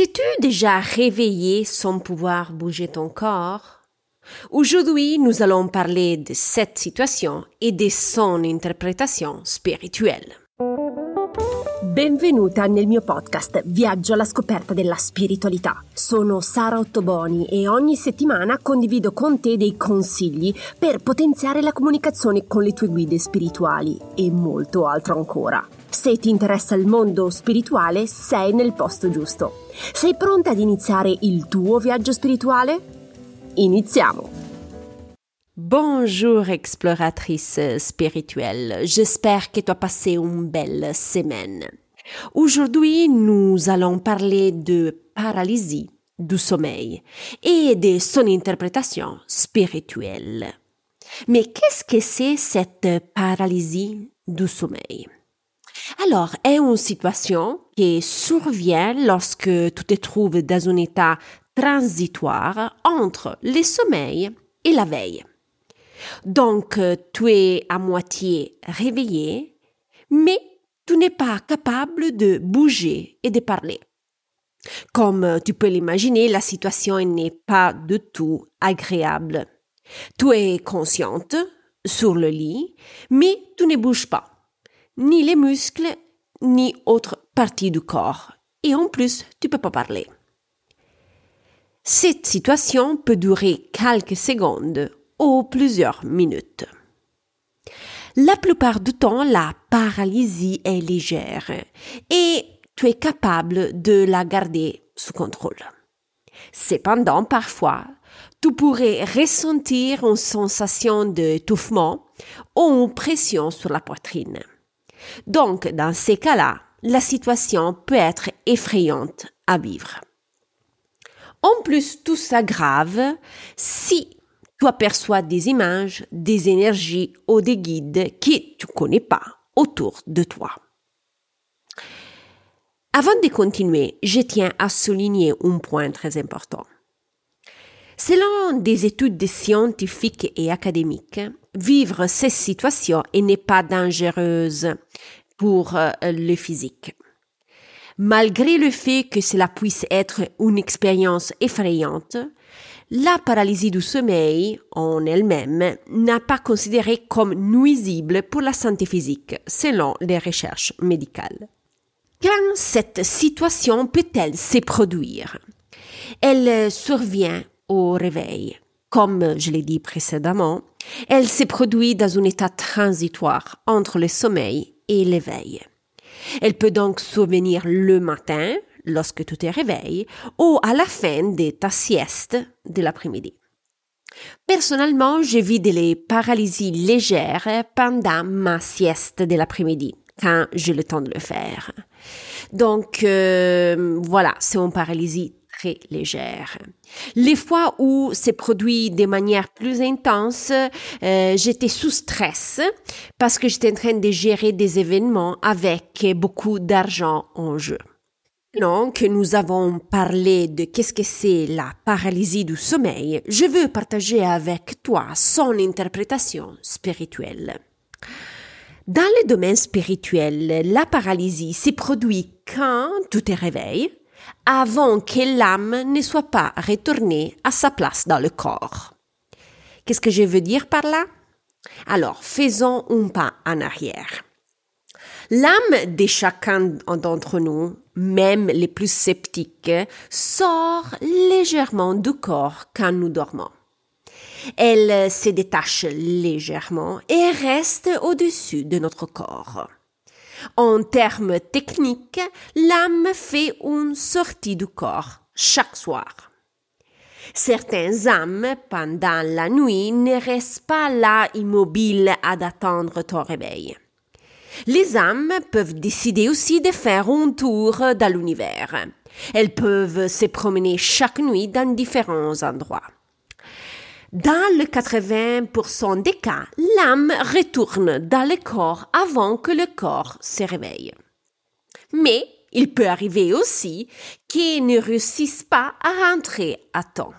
T'es-tu déjà réveillé sans pouvoir bouger ton corps Aujourd'hui, nous allons parler de cette situation et de son interprétation spirituelle. Benvenuta nel mio podcast Viaggio alla scoperta della spiritualità. Sono Sara Ottoboni e ogni settimana condivido con te dei consigli per potenziare la comunicazione con le tue guide spirituali e molto altro ancora. Se ti interessa il mondo spirituale, sei nel posto giusto. Sei pronta ad iniziare il tuo viaggio spirituale? Iniziamo! Bonjour exploratrice spirituelle, j'espère que tu as passé une belle semaine. Aujourd'hui, nous allons parler de paralysie du sommeil et de son interprétation spirituelle. Mais qu'est-ce que c'est cette paralysie du sommeil? Alors, est une situation qui survient lorsque tu te trouves dans un état transitoire entre le sommeil et la veille. Donc, tu es à moitié réveillé, mais tu n'es pas capable de bouger et de parler. Comme tu peux l'imaginer, la situation n'est pas du tout agréable. Tu es consciente sur le lit, mais tu ne bouges pas ni les muscles, ni autre partie du corps. Et en plus, tu peux pas parler. Cette situation peut durer quelques secondes ou plusieurs minutes. La plupart du temps, la paralysie est légère et tu es capable de la garder sous contrôle. Cependant, parfois, tu pourrais ressentir une sensation d'étouffement ou une pression sur la poitrine. Donc, dans ces cas-là, la situation peut être effrayante à vivre. En plus, tout s'aggrave si tu aperçois des images, des énergies ou des guides que tu connais pas autour de toi. Avant de continuer, je tiens à souligner un point très important. Selon des études scientifiques et académiques, vivre ces situations n'est pas dangereuse pour euh, le physique. Malgré le fait que cela puisse être une expérience effrayante, la paralysie du sommeil en elle-même n'a pas considéré comme nuisible pour la santé physique, selon les recherches médicales. Quand cette situation peut-elle se produire? Elle survient au réveil. Comme je l'ai dit précédemment, elle se produit dans un état transitoire entre le sommeil et l'éveil. Elle peut donc survenir le matin, lorsque tu te réveilles, ou à la fin de ta sieste de l'après-midi. Personnellement, je vis des paralysies légères pendant ma sieste de l'après-midi, quand j'ai le temps de le faire. Donc, euh, voilà, c'est une paralysie légère. Les fois où c'est produit de manière plus intense, euh, j'étais sous stress parce que j'étais en train de gérer des événements avec beaucoup d'argent en jeu. Que nous avons parlé de qu'est-ce que c'est la paralysie du sommeil, je veux partager avec toi son interprétation spirituelle. Dans le domaine spirituel, la paralysie s'est produit quand tu te réveilles, avant que l'âme ne soit pas retournée à sa place dans le corps. Qu'est-ce que je veux dire par là? Alors, faisons un pas en arrière. L'âme de chacun d'entre nous, même les plus sceptiques, sort légèrement du corps quand nous dormons. Elle se détache légèrement et reste au-dessus de notre corps. En termes techniques, l'âme fait une sortie du corps chaque soir. Certaines âmes, pendant la nuit, ne restent pas là immobiles à attendre ton réveil. Les âmes peuvent décider aussi de faire un tour dans l'univers. Elles peuvent se promener chaque nuit dans différents endroits. Dans le 80% des cas, l'âme retourne dans le corps avant que le corps se réveille. Mais il peut arriver aussi qu'il ne réussisse pas à rentrer à temps.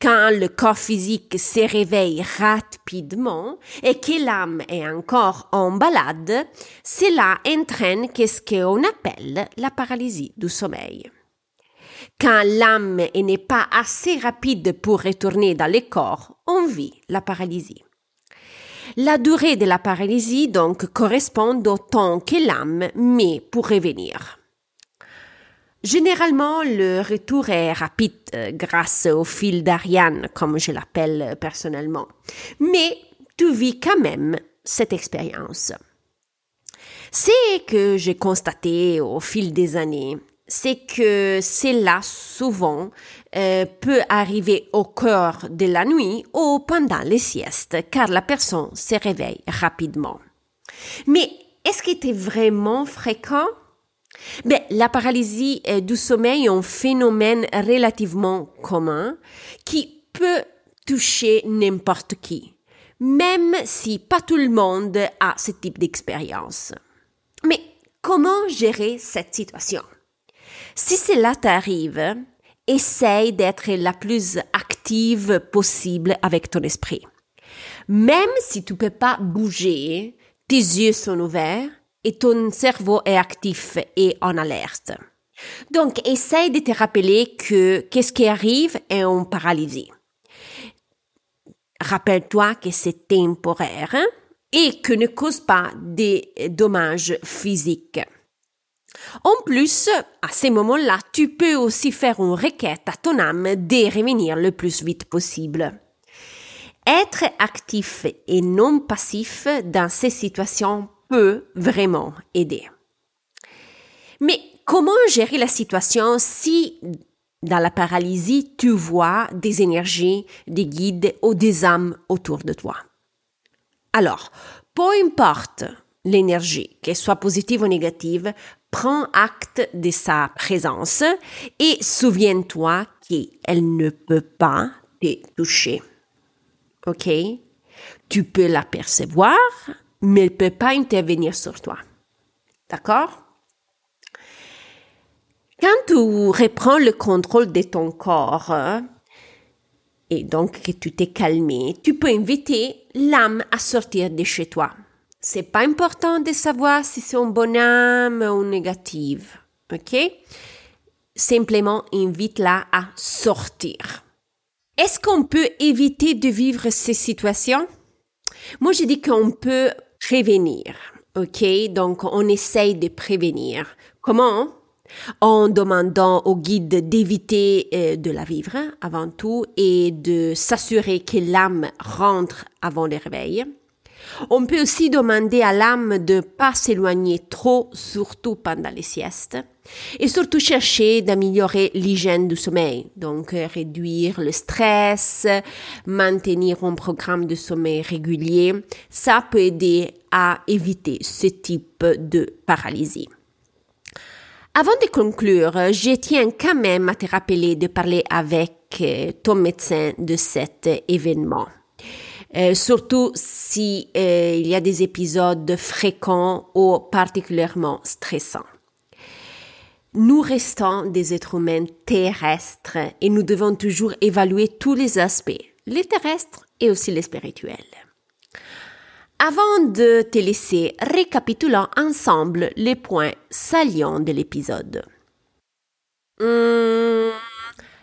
Quand le corps physique se réveille rapidement et que l'âme est encore en balade, cela entraîne ce qu'on appelle la paralysie du sommeil. Quand l'âme n'est pas assez rapide pour retourner dans le corps, on vit la paralysie. La durée de la paralysie donc correspond au temps que l'âme met pour revenir. Généralement, le retour est rapide euh, grâce au fil d'Ariane, comme je l'appelle personnellement. Mais tu vis quand même cette expérience. Ce que j'ai constaté au fil des années, c'est que cela souvent euh, peut arriver au cœur de la nuit ou pendant les siestes, car la personne se réveille rapidement. Mais est-ce que c'est vraiment fréquent? Ben, la paralysie euh, du sommeil est un phénomène relativement commun qui peut toucher n'importe qui, même si pas tout le monde a ce type d'expérience. Mais comment gérer cette situation? Si cela t'arrive, essaye d'être la plus active possible avec ton esprit. Même si tu peux pas bouger, tes yeux sont ouverts et ton cerveau est actif et en alerte. Donc, essaye de te rappeler que qu'est-ce qui arrive est en paralysie. Rappelle-toi que c'est temporaire et que ne cause pas des dommages physiques. En plus, à ces moments-là, tu peux aussi faire une requête à ton âme de revenir le plus vite possible. Être actif et non passif dans ces situations peut vraiment aider. Mais comment gérer la situation si dans la paralysie tu vois des énergies, des guides ou des âmes autour de toi? Alors, peu importe l'énergie, qu'elle soit positive ou négative, prends acte de sa présence et souviens-toi qu'elle ne peut pas te toucher. OK? Tu peux l'apercevoir, mais elle ne peut pas intervenir sur toi. D'accord? Quand tu reprends le contrôle de ton corps, et donc que tu t'es calmé, tu peux inviter l'âme à sortir de chez toi. C'est pas important de savoir si c'est un bon âme ou négative. OK? Simplement invite-la à sortir. Est-ce qu'on peut éviter de vivre ces situations? Moi, je dis qu'on peut prévenir. OK? Donc, on essaye de prévenir. Comment? En demandant au guide d'éviter euh, de la vivre avant tout et de s'assurer que l'âme rentre avant le réveil. On peut aussi demander à l'âme de ne pas s'éloigner trop, surtout pendant les siestes, et surtout chercher d'améliorer l'hygiène du sommeil, donc euh, réduire le stress, maintenir un programme de sommeil régulier. Ça peut aider à éviter ce type de paralysie. Avant de conclure, je tiens quand même à te rappeler de parler avec euh, ton médecin de cet événement. Euh, surtout si euh, il y a des épisodes fréquents ou particulièrement stressants. Nous restons des êtres humains terrestres et nous devons toujours évaluer tous les aspects, les terrestres et aussi les spirituels. Avant de te laisser, récapitulons ensemble les points salients de l'épisode. Hum,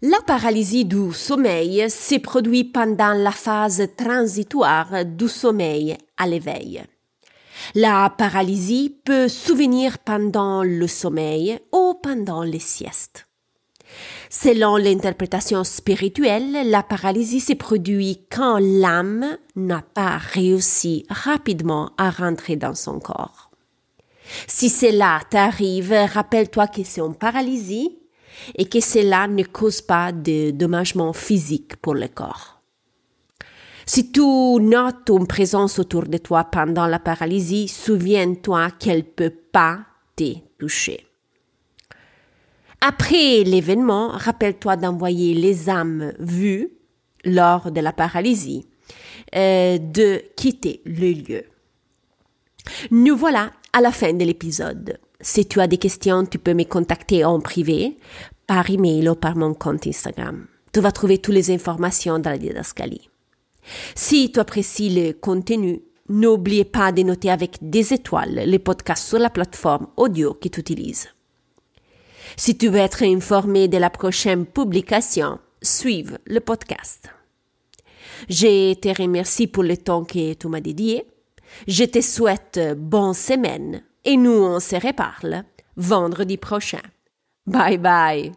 la paralysie du sommeil se produit pendant la phase transitoire du sommeil à l'éveil. La paralysie peut souvenir pendant le sommeil ou pendant les siestes. Selon l'interprétation spirituelle, la paralysie se produit quand l'âme n'a pas réussi rapidement à rentrer dans son corps. Si cela t'arrive, rappelle-toi que c'est une paralysie et que cela ne cause pas de dommagements physiques pour le corps. Si tu notes une présence autour de toi pendant la paralysie, souviens-toi qu'elle ne peut pas te toucher. Après l'événement, rappelle-toi d'envoyer les âmes vues lors de la paralysie, euh, de quitter le lieu. Nous voilà à la fin de l'épisode. Si tu as des questions, tu peux me contacter en privé, par email ou par mon compte Instagram. Tu vas trouver toutes les informations dans la didascalie. Si tu apprécies le contenu, n'oublie pas de noter avec des étoiles les podcasts sur la plateforme audio que tu utilises. Si tu veux être informé de la prochaine publication, suive le podcast. Je te remercie pour le temps que tu m'as dédié. Je te souhaite bonne semaine et nous on se reparle vendredi prochain. Bye bye.